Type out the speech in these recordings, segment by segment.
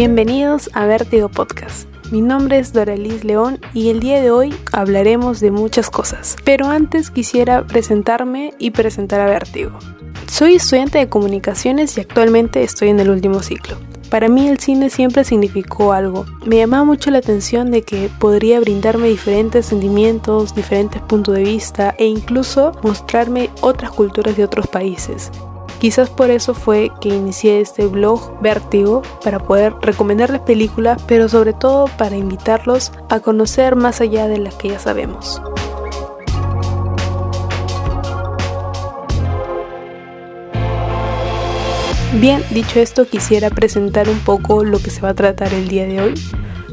Bienvenidos a Vértigo Podcast. Mi nombre es Doralis León y el día de hoy hablaremos de muchas cosas. Pero antes quisiera presentarme y presentar a Vértigo. Soy estudiante de comunicaciones y actualmente estoy en el último ciclo. Para mí el cine siempre significó algo. Me llamaba mucho la atención de que podría brindarme diferentes sentimientos, diferentes puntos de vista e incluso mostrarme otras culturas de otros países. Quizás por eso fue que inicié este blog Vértigo para poder recomendarles películas, pero sobre todo para invitarlos a conocer más allá de las que ya sabemos. Bien, dicho esto, quisiera presentar un poco lo que se va a tratar el día de hoy.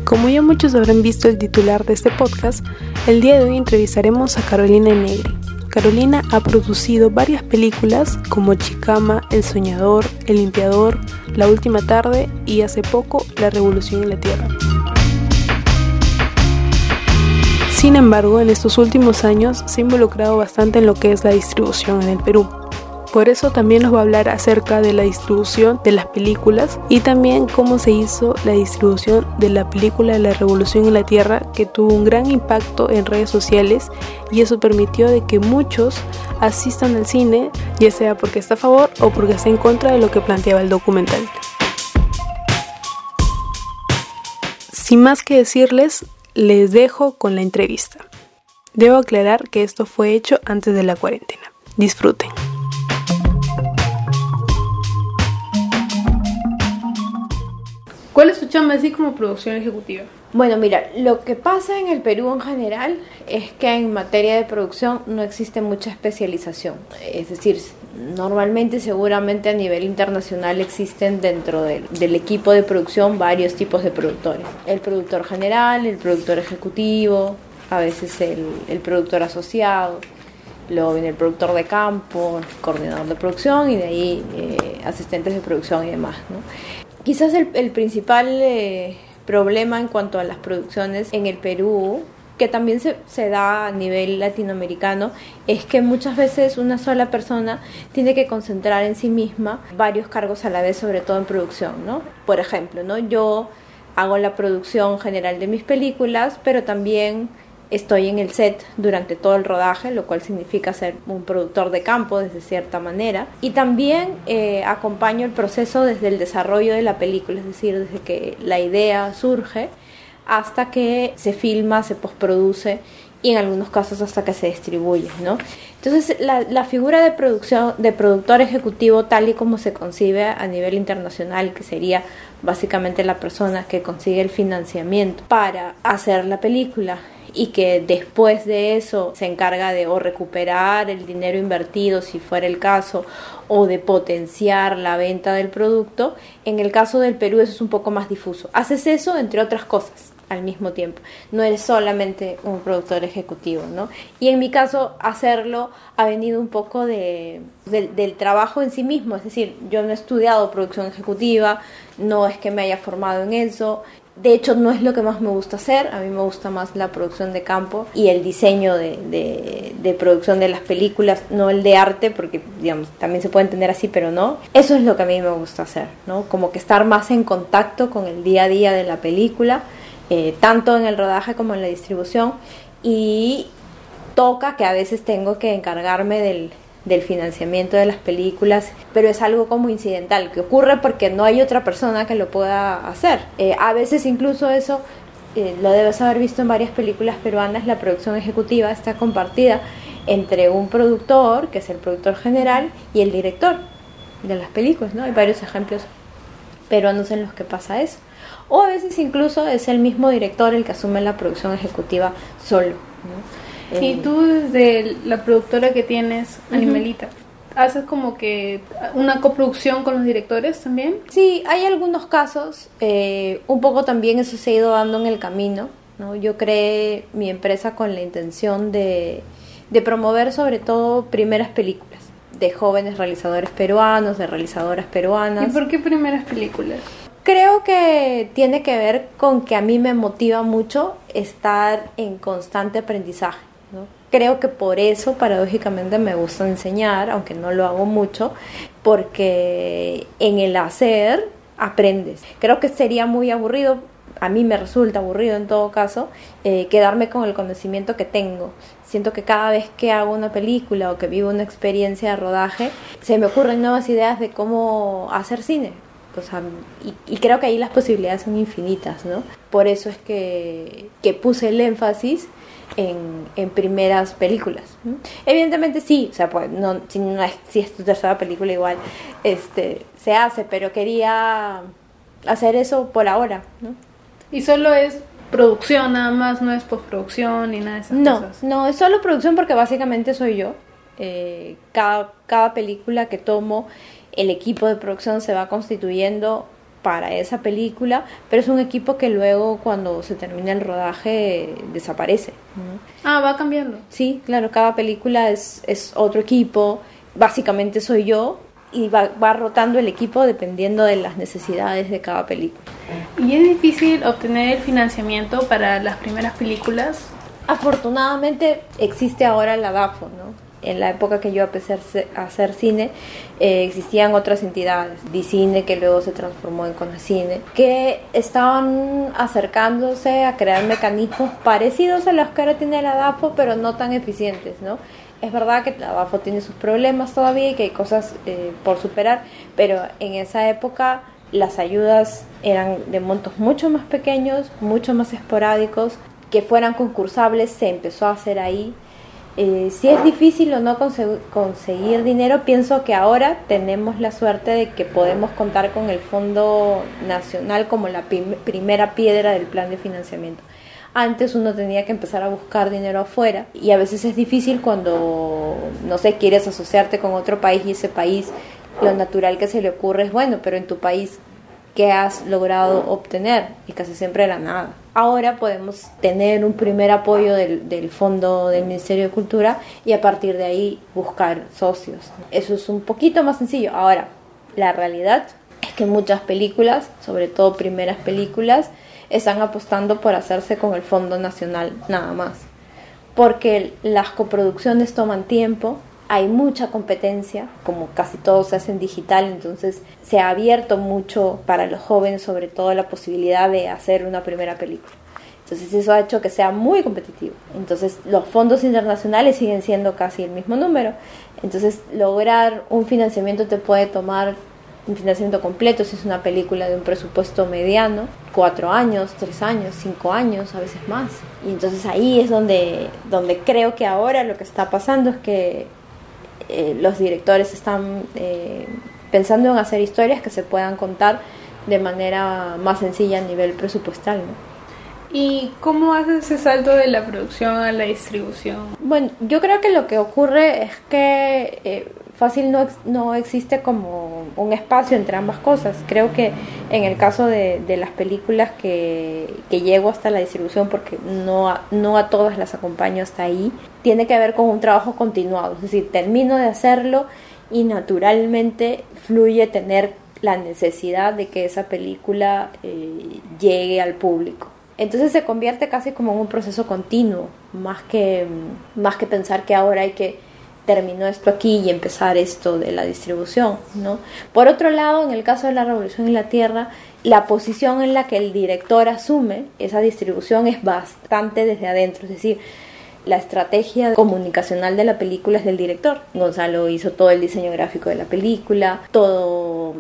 Como ya muchos habrán visto el titular de este podcast, el día de hoy entrevistaremos a Carolina Negri. Carolina ha producido varias películas como Chicama, El Soñador, El Limpiador, La Última Tarde y hace poco La Revolución en la Tierra. Sin embargo, en estos últimos años se ha involucrado bastante en lo que es la distribución en el Perú. Por eso también nos va a hablar acerca de la distribución de las películas y también cómo se hizo la distribución de la película La Revolución en la Tierra que tuvo un gran impacto en redes sociales y eso permitió de que muchos asistan al cine ya sea porque está a favor o porque está en contra de lo que planteaba el documental. Sin más que decirles, les dejo con la entrevista. Debo aclarar que esto fue hecho antes de la cuarentena. Disfruten. ¿Cuál es su chamba así como producción ejecutiva? Bueno, mira, lo que pasa en el Perú en general es que en materia de producción no existe mucha especialización. Es decir, normalmente, seguramente a nivel internacional existen dentro del, equipo de producción varios tipos de productores. El productor general, el productor ejecutivo, a veces el, productor asociado, luego viene el productor de campo, el coordinador de producción y de ahí eh, asistentes de producción y demás. ¿no? Quizás el, principal eh, problema en cuanto a las producciones en el Perú, que también se, se, da a nivel latinoamericano, es que muchas veces una sola persona tiene que concentrar en sí misma varios cargos a la vez, sobre todo en producción, ¿no? Por ejemplo, ¿no? Yo hago la producción general de mis películas, pero también estoy en el set durante todo el rodaje, lo cual significa ser un productor de campo desde cierta manera. Y también eh, acompaño el proceso desde el desarrollo de la película, es decir, desde que la idea surge hasta que se filma, se postproduce y en algunos casos hasta que se distribuye, ¿no? Entonces, la, la, figura de producción, de productor ejecutivo, tal y como se concibe a nivel internacional, que sería básicamente la persona que consigue el financiamiento para hacer la película y que después de eso se encarga de o recuperar el dinero invertido si fuera el caso o de potenciar la venta del producto. En el caso del Perú eso es un poco más difuso. Haces eso entre otras cosas al mismo tiempo. No eres solamente un productor ejecutivo, ¿no? Y en mi caso, hacerlo ha venido un poco de, del trabajo en sí mismo. Es decir, yo no he estudiado producción ejecutiva, no es que me haya formado en eso, de hecho, no es lo que más me gusta hacer. A mí me gusta más la producción de campo y el diseño de, de, producción de las películas, no el de arte, porque también se puede entender así, pero no. Eso es lo que a mí me gusta hacer, ¿no? Como que estar más en contacto con el día a día de la película, eh, tanto en el rodaje como en la distribución. Y toca que a veces tengo que encargarme del, del financiamiento de las películas, pero es algo como incidental, que ocurre porque no hay otra persona que lo pueda hacer. Eh, a veces incluso eso, eh, lo debes haber visto en varias películas peruanas, la producción ejecutiva está compartida entre un productor, que es el productor general, y el director de las películas, ¿no? Hay varios ejemplos peruanos en los que pasa eso. O a veces incluso es el mismo director el que asume la producción ejecutiva solo. Y eh, tú desde la productora que tienes, Animalita, ¿haces como que una coproducción con los directores también? Sí, hay algunos casos, eh, un poco también eso se ha ido dando en el camino. ¿no? Yo creé mi empresa con la intención de, de promover sobre todo primeras películas de jóvenes realizadores peruanos, de realizadoras peruanas. ¿Y por qué primeras películas? Creo que tiene que ver con que a mí me motiva mucho estar en constante aprendizaje. Creo que por eso paradójicamente me gusta enseñar, aunque no lo hago mucho, porque en el hacer aprendes. Creo que sería muy aburrido, a mí me resulta aburrido en todo caso, eh, quedarme con el conocimiento que tengo. Siento que cada vez que hago una película o que vivo una experiencia de rodaje, se me ocurren nuevas ideas de cómo hacer cine. y, creo que ahí las posibilidades son infinitas, ¿no? Por eso es que, que puse el énfasis en, en primeras películas. Evidentemente sí, o sea, pues no, si, no es, si es tu tercera película igual este, se hace, pero quería hacer eso por ahora. ¿no? Y solo es producción nada más, no es postproducción ni nada de esas no, cosas. No, es solo producción porque básicamente soy yo. Eh, cada, cada película que tomo, el equipo de producción se va constituyendo para esa película, pero es un equipo que luego cuando se termina el rodaje desaparece. Ah, va cambiando. Sí, claro, cada película es, es otro equipo, básicamente soy yo y va, va rotando el equipo dependiendo de las necesidades de cada película. ¿Y es difícil obtener el financiamiento para las primeras películas? Afortunadamente existe ahora la DAFO, ¿no? En la época que yo empecé a hacer cine, eh, existían otras entidades, Dicine, que luego se transformó en Conacine, que estaban acercándose a crear mecanismos parecidos a los que ahora tiene la DAFO, pero no tan eficientes, ¿no? Es verdad que la DAFO tiene sus problemas todavía y que hay cosas eh, por superar, pero en esa época las ayudas eran de montos mucho más pequeños, mucho más esporádicos, que fueran concursables se empezó a hacer ahí eh, si es difícil o no conseguir dinero, pienso que ahora tenemos la suerte de que podemos contar con el Fondo Nacional como la primera piedra del plan de financiamiento. Antes uno tenía que empezar a buscar dinero afuera y a veces es difícil cuando, no sé, quieres asociarte con otro país y ese país lo natural que se le ocurre es, bueno, pero en tu país que has logrado obtener y casi siempre era nada. Ahora podemos tener un primer apoyo del, del, fondo del Ministerio de Cultura y a partir de ahí buscar socios. Eso es un poquito más sencillo. Ahora, la realidad es que muchas películas, sobre todo primeras películas, están apostando por hacerse con el Fondo Nacional nada más. Porque las coproducciones toman tiempo, hay mucha competencia, como casi todo se hace en digital, entonces se ha abierto mucho para los jóvenes, sobre todo la posibilidad de hacer una primera película. Entonces eso ha hecho que sea muy competitivo. Entonces los fondos internacionales siguen siendo casi el mismo número. Entonces lograr un financiamiento te puede tomar un financiamiento completo si es una película de un presupuesto mediano, cuatro años, tres años, cinco años, a veces más. Y entonces ahí es donde, donde creo que ahora lo que está pasando es que eh, los directores están eh, pensando en hacer historias que se puedan contar de manera más sencilla a nivel presupuestal. ¿Y cómo haces ese salto de la producción a la distribución? Bueno, yo creo que lo que ocurre es que eh, fácil no, no existe como un espacio entre ambas cosas. Creo que en el caso de, de las películas que, que, llego hasta la distribución, porque no a, no a todas las acompaño hasta ahí, tiene que ver con un trabajo continuado. Es decir, termino de hacerlo y naturalmente fluye tener la necesidad de que esa película eh, llegue al público. Entonces se convierte casi como en un proceso continuo, más que, más que pensar que ahora hay que terminó esto aquí y empezar esto de la distribución, ¿no? Por otro lado, en el caso de la Revolución en la Tierra, la posición en la que el director asume esa distribución es bastante desde adentro, es decir, la estrategia comunicacional de la película es del director. Gonzalo hizo todo el diseño gráfico de la película, todo,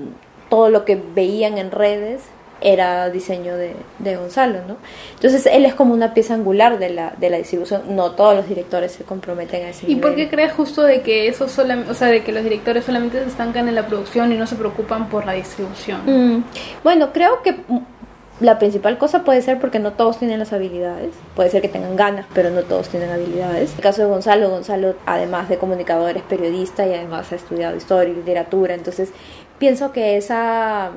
todo lo que veían en redes era diseño de, de, Gonzalo, ¿no? Entonces él es como una pieza angular de la, de la distribución, no todos los directores se comprometen a ese ¿Y por qué crees justo de que eso solamente, o sea, de que los directores solamente se estancan en la producción y no se preocupan por la distribución? Mm, bueno, creo que la principal cosa puede ser porque no todos tienen las habilidades, puede ser que tengan ganas, pero no todos tienen habilidades. En el caso de Gonzalo, Gonzalo además de comunicador es periodista y además ha estudiado historia y literatura, entonces pienso que esa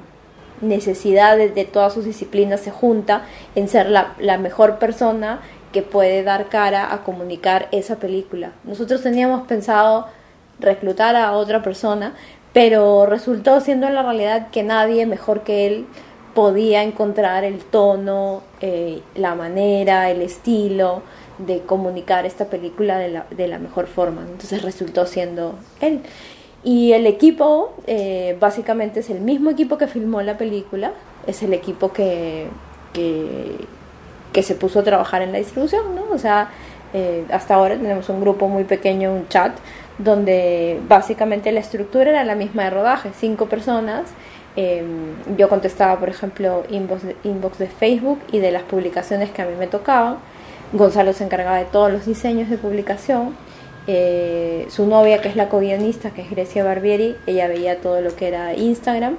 necesidad de, todas sus disciplinas se junta en ser la, la mejor persona que puede dar cara a comunicar esa película. Nosotros teníamos pensado reclutar a otra persona, pero resultó siendo en la realidad que nadie mejor que él podía encontrar el tono, eh, la manera, el estilo de comunicar esta película de la, de la mejor forma. Entonces resultó siendo él. Y el equipo eh, básicamente es el mismo equipo que filmó la película, es el equipo que, que, se puso a trabajar en la distribución, ¿no? O sea, eh, hasta ahora tenemos un grupo muy pequeño, un chat, donde básicamente la estructura era la misma de rodaje, cinco personas. Em, yo contestaba, por ejemplo, inbox inbox de Facebook y de las publicaciones que a mí me tocaban. Gonzalo se encargaba de todos los diseños de publicación. Eh, su novia, que es la co-guionista, que es Grecia Barbieri, ella veía todo lo que era Instagram.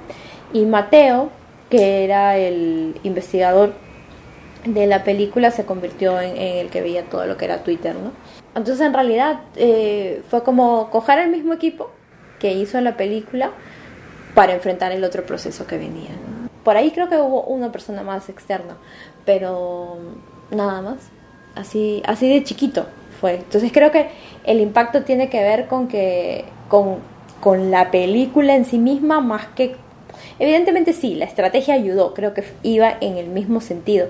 Y Mateo, que era el investigador de la película, se convirtió en, el que veía todo lo que era Twitter, ¿no? Entonces, en realidad, eh, fue como coger el mismo equipo que hizo la película para enfrentar el otro proceso que venía. Por ahí creo que hubo una persona más externa, pero nada más. Así, así de chiquito fue. Entonces creo que el impacto tiene que ver con que con, con la película en sí misma más que evidentemente sí, la estrategia ayudó, creo que iba en el mismo sentido,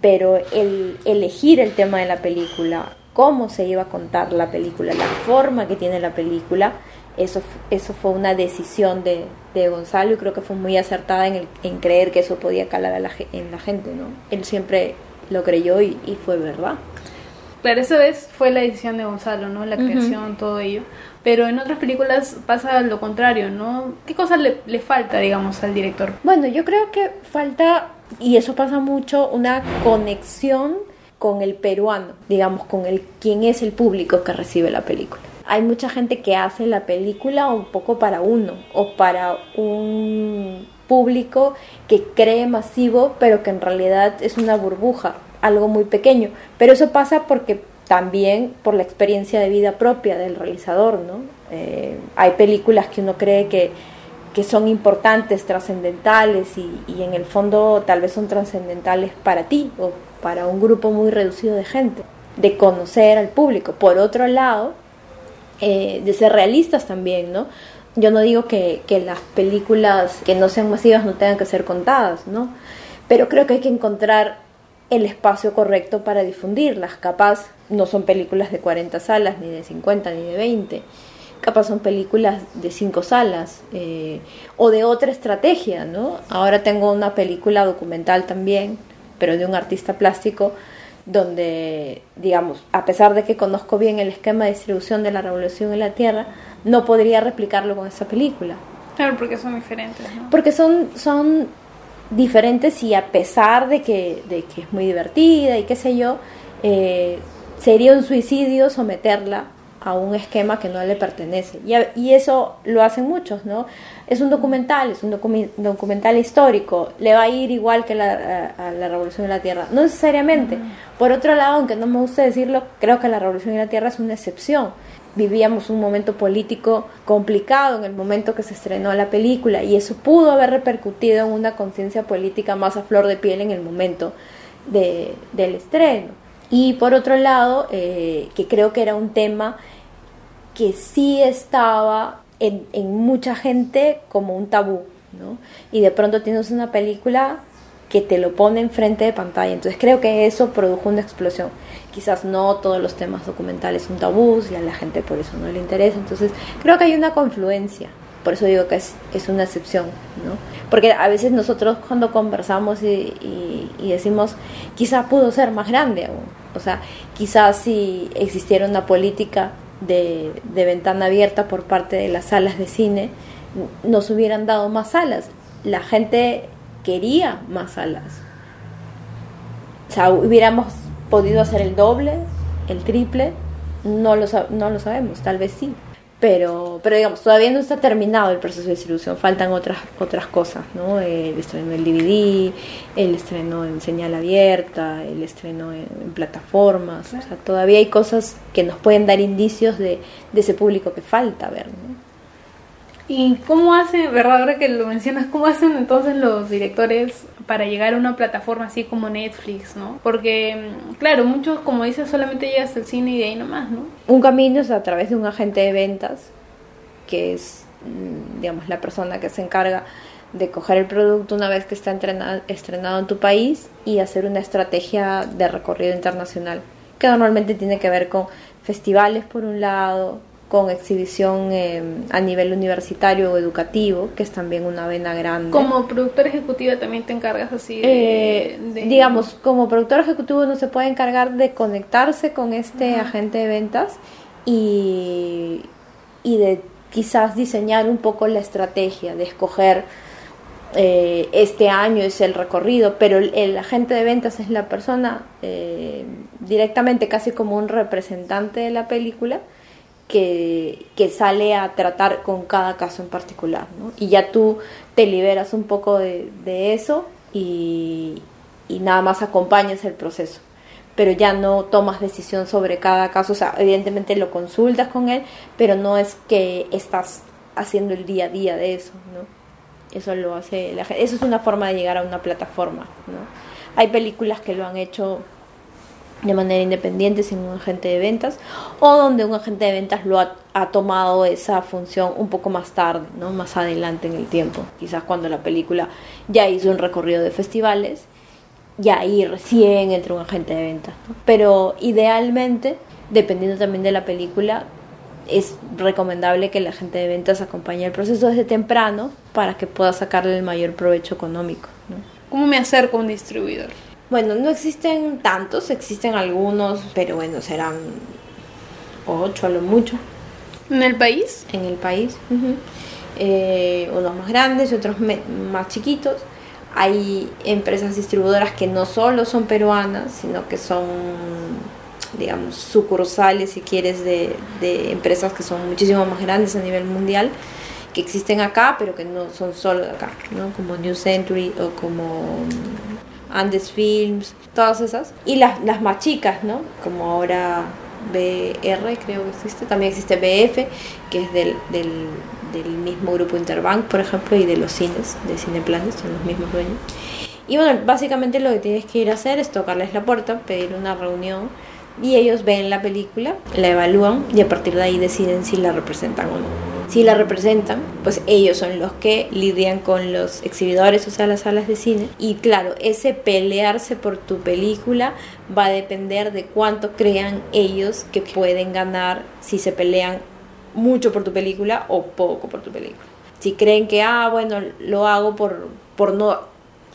pero el elegir el tema de la película, cómo se iba a contar la película, la forma que tiene la película, eso, eso fue una decisión de, de Gonzalo y creo que fue muy acertada en, el, en creer que eso podía calar la, en la gente, ¿no? Él siempre lo creyó y, y fue verdad. Claro, esa vez fue la decisión de Gonzalo, ¿no? La creación, todo ello. Pero en otras películas pasa lo contrario, ¿no? ¿Qué cosa le, le, falta, digamos, al director? Bueno, yo creo que falta, y eso pasa mucho, una conexión con el peruano, digamos, con el quién es el público que recibe la película. Hay mucha gente que hace la película un poco para uno o para un público que cree masivo, pero que en realidad es una burbuja algo muy pequeño. Pero eso pasa porque también por la experiencia de vida propia del realizador, ¿no? Eh, hay películas que uno cree que, que son importantes, trascendentales y, en el fondo tal vez son trascendentales para ti o para un grupo muy reducido de gente, de conocer al público. Por otro lado, eh, de ser realistas también, ¿no? Yo no digo que, que las películas que no sean masivas no tengan que ser contadas, ¿no? Pero creo que hay que encontrar el espacio correcto para difundirlas. Capaz no son películas de 40 salas, ni de 50, ni de 20. Capaz son películas de 5 salas eh, o de otra estrategia, ¿no? Ahora tengo una película documental también, pero de un artista plástico, donde, digamos, a pesar de que conozco bien el esquema de distribución de la Revolución en la Tierra, no podría replicarlo con esa película. Claro, porque son diferentes, ¿no? Porque son, son diferentes y a pesar de que, de que es muy divertida y qué sé yo, eh, sería un suicidio someterla a un esquema que no le pertenece. Y, y, eso lo hacen muchos, ¿no? Es un documental, es un documental histórico, le va a ir igual que la, a, la Revolución de la Tierra. No necesariamente. Por otro lado, aunque no me gusta decirlo, creo que la Revolución de la Tierra es una excepción vivíamos un momento político complicado en el momento que se estrenó la película y eso pudo haber repercutido en una conciencia política más a flor de piel en el momento de, del estreno. Y por otro lado, eh, que creo que era un tema que sí estaba en, en mucha gente como un tabú, ¿no? Y de pronto tienes una película que te lo pone enfrente de pantalla. Entonces creo que eso produjo una explosión. Quizás no todos los temas documentales son tabús y a la gente por eso no le interesa. Entonces creo que hay una confluencia. Por eso digo que es, es una excepción, ¿no? Porque a veces nosotros cuando conversamos y, y, decimos, quizás pudo ser más grande aún. O sea, quizás si existiera una política de, de ventana abierta por parte de las salas de cine, nos hubieran dado más salas. La gente quería más salas. O sea, hubiéramos podido hacer el doble, el triple, no lo, no lo sabemos, tal vez sí. Pero, pero digamos, todavía no está terminado el proceso de distribución, faltan otras, otras cosas, ¿no? El estreno del DVD, el estreno en señal abierta, el estreno en, en plataformas, o sea, todavía hay cosas que nos pueden dar indicios de, de ese público que falta ver, ¿no? ¿Y cómo hacen, verdad, ahora que lo mencionas, cómo hacen entonces los directores para llegar a una plataforma así como Netflix, ¿no? Porque, mm, claro, muchos, como dices, solamente llegas al cine y de ahí nomás, ¿no? Un camino es a través de un agente de ventas, que es, mm, digamos, la persona que se encarga de coger el producto una vez que está estrenado en tu país y hacer una estrategia de recorrido internacional, que normalmente tiene que ver con festivales por un lado, con exhibición eh, a nivel universitario o educativo, que es también una vena grande. Como productora ejecutiva también te encargas así de, de... Digamos, como productor ejecutivo uno se puede encargar de conectarse con este agente de ventas y, y de quizás diseñar un poco la estrategia, de escoger eh, este año es el recorrido, pero el, agente de ventas es la persona eh, directamente casi como un representante de la película que, que, sale a tratar con cada caso en particular. ¿no? Y ya tú te liberas un poco de, de eso y, y, nada más acompañas el proceso. Pero ya no tomas decisión sobre cada caso, o sea, evidentemente lo consultas con él, pero no es que estás haciendo el día a día de eso, ¿no? Eso lo hace la gente. Eso es una forma de llegar a una plataforma, ¿no? Hay películas que lo han hecho de manera independiente sin un agente de ventas o donde un agente de ventas lo ha, tomado esa función un poco más tarde, ¿no? más adelante en el tiempo, quizás cuando la película ya hizo un recorrido de festivales y ahí recién entra un agente de ventas. Pero idealmente, dependiendo también de la película, es recomendable que el agente de ventas acompañe el proceso desde temprano para que pueda sacarle el mayor provecho económico. ¿Cómo me acerco a un distribuidor? Bueno, no existen tantos, existen algunos, pero bueno, serán ocho a lo mucho. ¿En el país? En el país. Uh -huh. eh, unos más grandes y otros más chiquitos. Hay empresas distribuidoras que no solo son peruanas, sino que son, digamos, sucursales, si quieres, de, de empresas que son muchísimo más grandes a nivel mundial que existen acá, pero que no son solo de acá, ¿no? Como New Century o como Andes Films, todas esas. Y las, las más chicas, ¿no? Como ahora BR, creo que existe. También existe BF, que es del, del, mismo grupo Interbank, por ejemplo, y de los cines, de Cineplanes, son los mismos dueños. Y bueno, básicamente lo que tienes que ir a hacer es tocarles la puerta, pedir una reunión y ellos ven la película, la evalúan y a partir de ahí deciden si la representan o no. Si la representan, pues ellos son los que lidian con los exhibidores, o sea, las salas de cine. Y claro, ese pelearse por tu película va a depender de cuánto crean ellos que pueden ganar si se pelean mucho por tu película o poco por tu película. Si creen que, ah, bueno, lo hago por, por no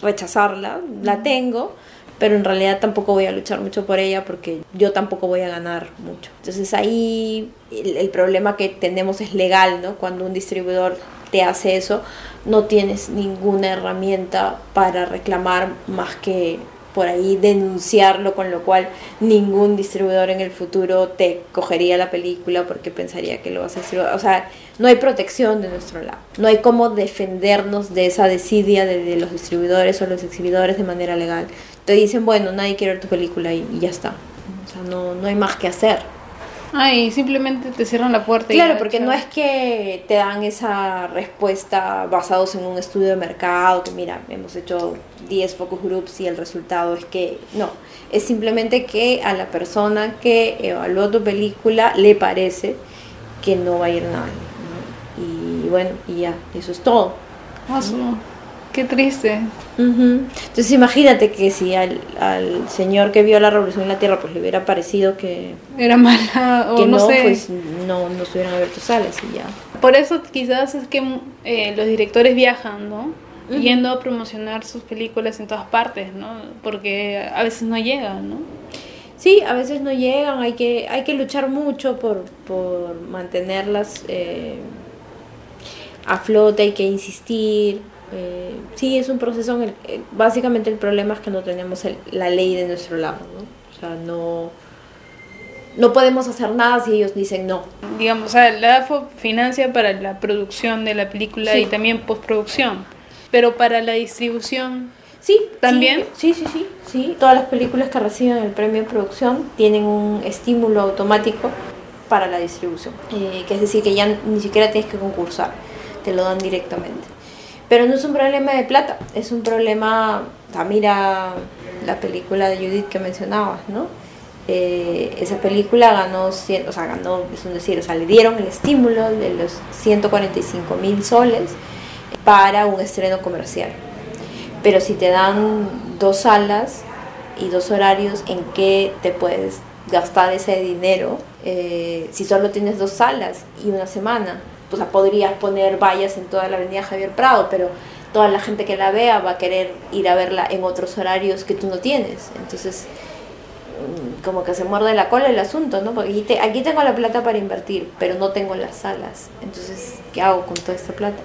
rechazarla, la tengo, pero en realidad tampoco voy a luchar mucho por ella porque yo tampoco voy a ganar mucho. Entonces ahí el, el, problema que tenemos es legal, ¿no? Cuando un distribuidor te hace eso, no tienes ninguna herramienta para reclamar más que por ahí denunciarlo, con lo cual ningún distribuidor en el futuro te cogería la película porque pensaría que lo vas a hacer. O sea, no hay protección de nuestro lado. No hay cómo defendernos de esa desidia de, de los distribuidores o los exhibidores de manera legal. Te dicen, bueno, nadie quiere ver tu película y, y ya está. O sea, no, no hay más que hacer. Ay, simplemente te cierran la puerta. Claro, porque no es que te dan esa respuesta basados en un estudio de mercado, que mira, hemos hecho 10 focus groups y el resultado es que no, es simplemente que a la persona que evaluó tu película le parece que no va a ir nadie. ¿no? Y bueno, y ya, eso es todo. ¿no? Qué triste. Uh -huh. Entonces imagínate que si al, al, señor que vio la revolución en la Tierra pues le hubiera parecido que era mala o que no, no, sé. pues no, no estuvieran abiertos sales y ya. Por eso quizás es que eh, los directores viajan, ¿no? Uh -huh. Yendo a promocionar sus películas en todas partes, ¿no? Porque a veces no llegan, ¿no? Sí, a veces no llegan, hay que, hay que luchar mucho por, por mantenerlas eh, a flote, hay que insistir, eh, sí, es un proceso. En el, eh, básicamente, el problema es que no tenemos el, la ley de nuestro lado, ¿no? O sea, no, no podemos hacer nada si ellos dicen no. Digamos, o sea, la AFO financia para la producción de la película sí. y también postproducción, pero para la distribución. Sí, también. Sí, sí, sí, sí. Todas las películas que reciben el premio de producción tienen un estímulo automático para la distribución, eh, que es decir, que ya ni siquiera tienes que concursar, te lo dan directamente. Pero no es un problema de plata, es un problema, mira la película de Judith que mencionabas, ¿no? Eh, esa película ganó, o sea, ganó, es un decir, o sea, le dieron el estímulo de los 145 mil soles para un estreno comercial. Pero si te dan dos salas y dos horarios, ¿en qué te puedes gastar ese dinero eh, si solo tienes dos salas y una semana? Pues podrías poner vallas en toda la avenida Javier Prado, pero toda la gente que la vea va a querer ir a verla en otros horarios que tú no tienes. Entonces, mm, como que se muerde la cola el asunto, ¿no? Porque aquí, aquí tengo la plata para invertir, pero no tengo las salas. Entonces, ¿qué hago con toda esta plata?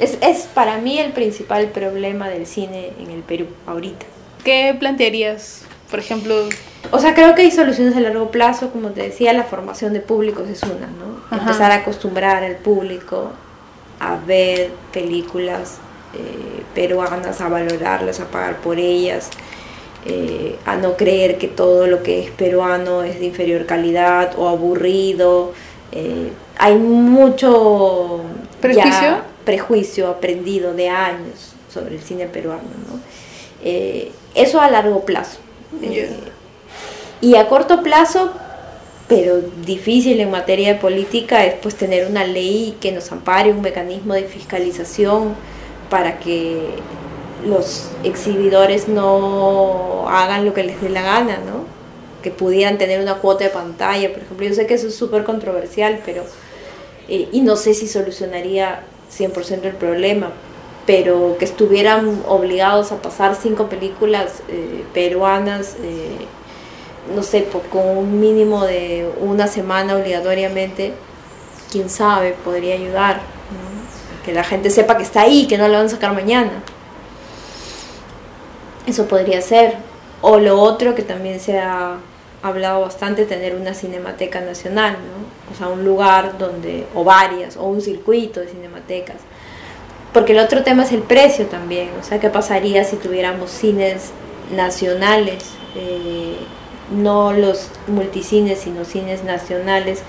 Es, es para mí el principal problema del cine en el Perú ahorita. ¿Qué plantearías, por ejemplo? O sea, creo que hay soluciones a largo plazo, como te decía, la formación de públicos es una, ¿no? Empezar a acostumbrar al público a ver películas eh, peruanas, a valorarlas, a pagar por ellas, eh, a no creer que todo lo que es peruano es de inferior calidad o aburrido. Eh, hay mucho prejuicio, prejuicio aprendido de años sobre el cine peruano. ¿no? eso a largo plazo. Y a corto plazo, pero difícil en materia de política es pues tener una ley que nos ampare, un mecanismo de fiscalización para que los exhibidores no hagan lo que les dé la gana, ¿no? Que pudieran tener una cuota de pantalla, por ejemplo. Yo sé que eso es súper controversial, pero... Eh, y no sé si solucionaría 100% el problema, pero que estuvieran obligados a pasar cinco películas eh, peruanas eh, no sé, con un mínimo de una semana obligatoriamente, quién sabe, podría ayudar. Que la gente sepa que está ahí, que no lo van a sacar mañana. Eso podría ser. O lo otro que también se ha hablado bastante, tener una cinemateca nacional, ¿no? O sea, un lugar donde, o varias, o un circuito de cinematecas. Porque el otro tema es el precio también, o sea, ¿qué pasaría si tuviéramos cines nacionales? Eh, no los multicines, sino cines nacionales,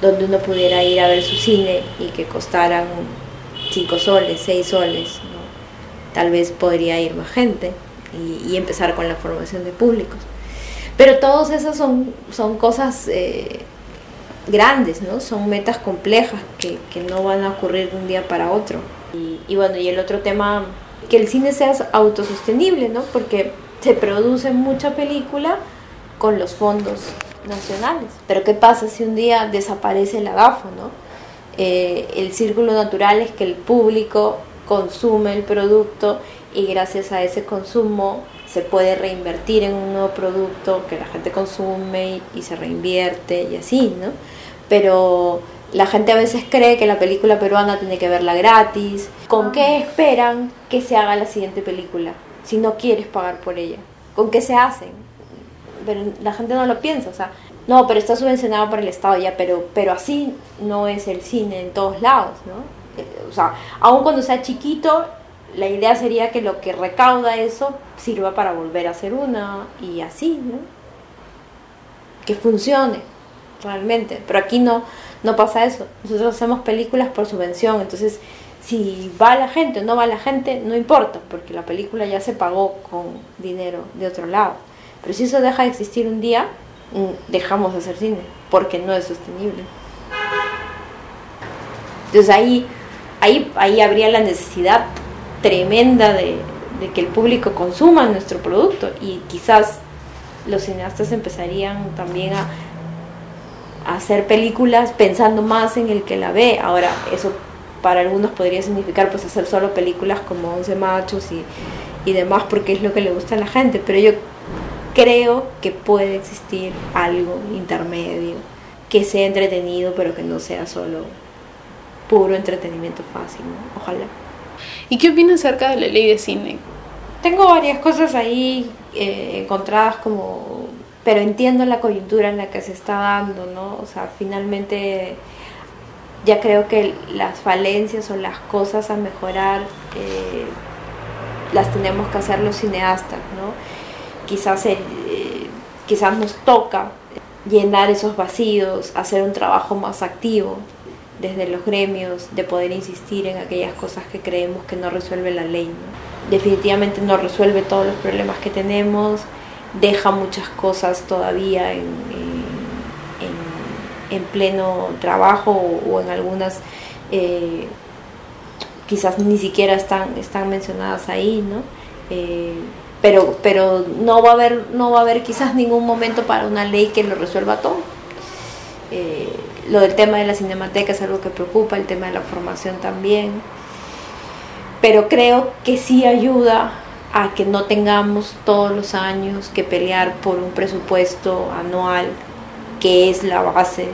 donde uno pudiera ir a ver su cine y que costaran 5 soles, 6 soles. Tal vez podría ir más gente y, empezar con la formación de públicos. Pero todas esas son, son cosas eh, grandes, ¿no? son metas complejas que, no van a ocurrir de un día para otro. Y, y bueno, y el otro tema, que el cine sea autosostenible, ¿no? porque se produce mucha película, con los fondos nacionales. Pero ¿qué pasa si un día desaparece el AGAFO? ¿no? Eh, el círculo natural es que el público consume el producto y gracias a ese consumo se puede reinvertir en un nuevo producto que la gente consume y, se reinvierte y así, ¿no? Pero la gente a veces cree que la película peruana tiene que verla gratis. ¿Con qué esperan que se haga la siguiente película si no quieres pagar por ella? ¿Con qué se hacen? pero la gente no lo piensa, o sea, no, pero está subvencionado por el Estado ya, pero, pero así no es el cine en todos lados, ¿no? Eh, o sea, aun cuando sea chiquito, la idea sería que lo que recauda eso sirva para volver a hacer una y así, ¿no? Que funcione realmente, pero aquí no, no pasa eso. Nosotros hacemos películas por subvención, entonces si va la gente o no va la gente, no importa, porque la película ya se pagó con dinero de otro lado. Pero si eso deja de existir un día, mm, dejamos de hacer cine, porque no es sostenible. Entonces ahí, ahí, ahí habría la necesidad tremenda de, que el público consuma nuestro producto y quizás los cineastas empezarían también a, hacer películas pensando más en el que la ve. Ahora, eso para algunos podría significar pues hacer solo películas como Once Machos y, y demás porque es lo que le gusta a la gente, pero yo creo que puede existir algo intermedio que sea entretenido, pero que no sea solo puro entretenimiento fácil, Ojalá. ¿Y qué opinas acerca de la ley de cine? Tengo varias cosas ahí eh, encontradas como, pero entiendo la coyuntura en la que se está dando, ¿no? O sea, finalmente ya creo que las falencias o las cosas a mejorar eh, las tenemos que hacer los cineastas, ¿no? quizás, eh, quizás nos toca llenar esos vacíos, hacer un trabajo más activo desde los gremios, de poder insistir en aquellas cosas que creemos que no resuelve la ley. Definitivamente no resuelve todos los problemas que tenemos, deja muchas cosas todavía en, en, pleno trabajo o, en algunas eh, quizás ni siquiera están, están mencionadas ahí, ¿no? Eh, pero, pero no, va a haber, no va a haber quizás ningún momento para una ley que lo resuelva todo. Eh, lo del tema de la cinemateca es algo que preocupa, el tema de la formación también, pero creo que sí ayuda a que no tengamos todos los años que pelear por un presupuesto anual que es la base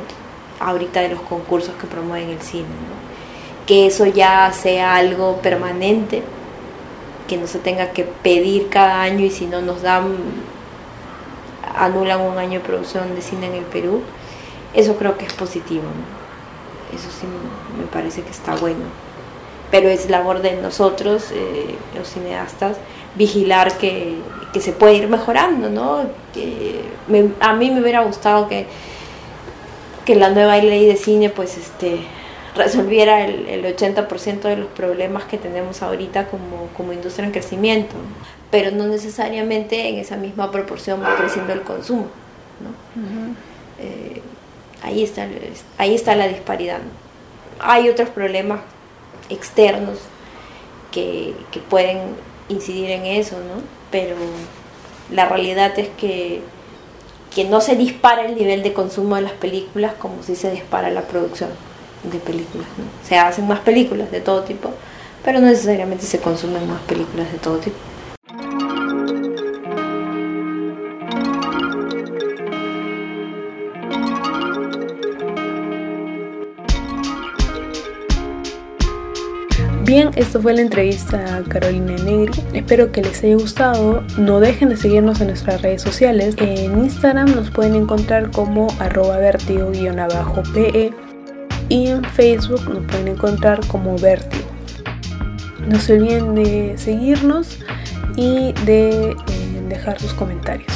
ahorita de los concursos que promueven el cine, que eso ya sea algo permanente, que no se tenga que pedir cada año y si no nos dan, anulan un año de producción de cine en el Perú, eso creo que es positivo, eso sí me parece que está bueno, pero es labor de nosotros, eh, los cineastas, vigilar que, se puede ir mejorando, ¿no? a mí me hubiera gustado que, que la nueva ley de cine pues este resolviera el, el 80% de los problemas que tenemos ahorita como, como industria en crecimiento, pero no necesariamente en esa misma proporción va creciendo el consumo. ¿no? Eh, ahí, está, ahí está la disparidad. Hay otros problemas externos que, que pueden incidir en eso, ¿no? Pero la realidad es que, que no se dispara el nivel de consumo de las películas como si se dispara la producción de películas, ¿no? Se hacen más películas de todo tipo, pero no necesariamente se consumen más películas de todo tipo. Bien, esto fue la entrevista a Carolina Negri. Espero que les haya gustado. No dejen de seguirnos en nuestras redes sociales. En Instagram nos pueden encontrar como arroba vertigo-pe y en Facebook nos pueden encontrar como vertigo. No se olviden de seguirnos y de eh, dejar sus comentarios.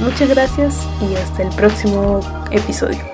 Muchas gracias y hasta el próximo episodio.